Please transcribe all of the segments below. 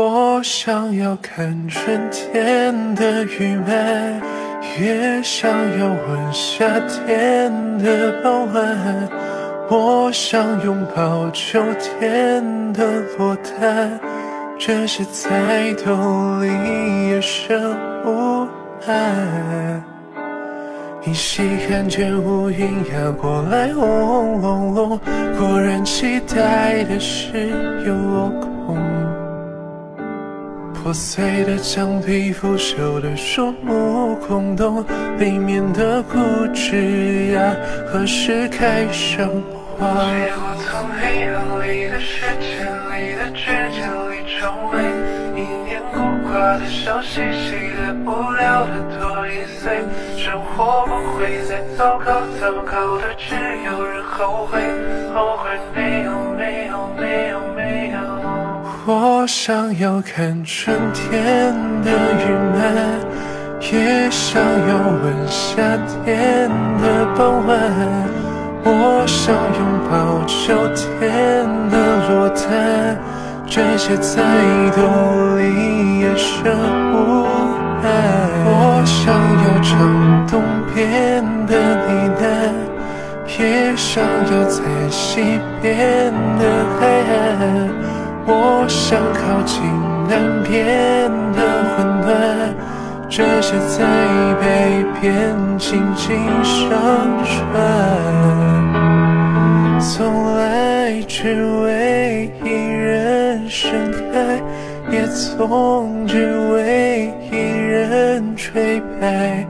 我想要看春天的雨漫，也想要闻夏天的傍晚。我想拥抱秋天的落单，这些在冬里也生无憾。依稀看见乌云压过来，轰隆隆，果然期待的事有落空。破碎的墙壁，腐朽的树木，空洞里面的固执呀，何时开上花？借我从黑暗里的世界里的指尖里成为一年孤寡的笑嘻嘻的无聊的多一岁，生活不会再糟糕，糟糕的只有人后悔，后悔没有。我想要看春天的余满，也想要闻夏天的傍晚。我想拥抱秋天的落单，这些在冬里也是无奈。我想要唱东边的呢喃，也想要在西边的海岸。我想靠近南边的温暖，这些在北边静静上传。从来只为一人盛开，也从只为一人吹白。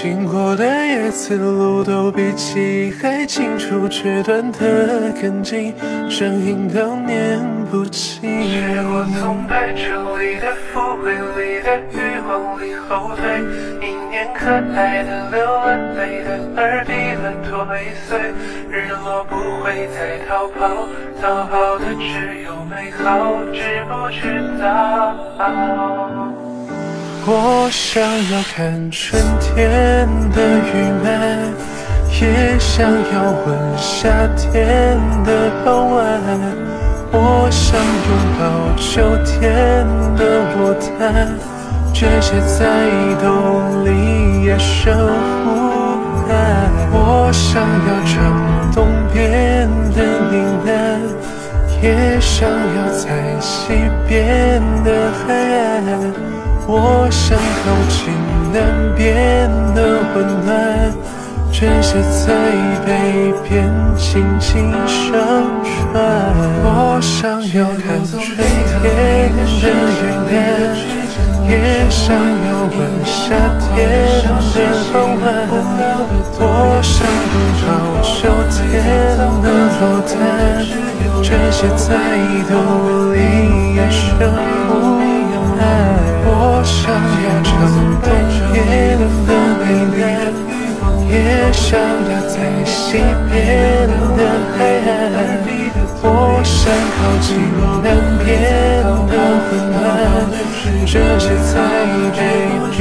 经过的叶子路都比记忆还清楚，却断得更近，声音都念不清。借我从白昼里的腐灰里的欲望里后退，一念可爱的流了泪的耳闭了多一岁，日落不会再逃跑，逃跑的只有美好，知不知道？我想要看春天的雨漫，也想要闻夏天的傍晚。我想拥抱秋天的落单，这些在冬里也生无憾。我想要唱东边的呢喃，也想要在西边的海岸。我想靠近南边的温暖，这些在北边轻轻上传。我想要看春天的云淡，也想要闻夏天的傍晚。我想拥抱秋天的落单，这些在冬里也生无憾。想要唱东边的呢喃，也想要在西边的海岸。我想靠近南边的温暖，这些在北边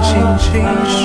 静静上。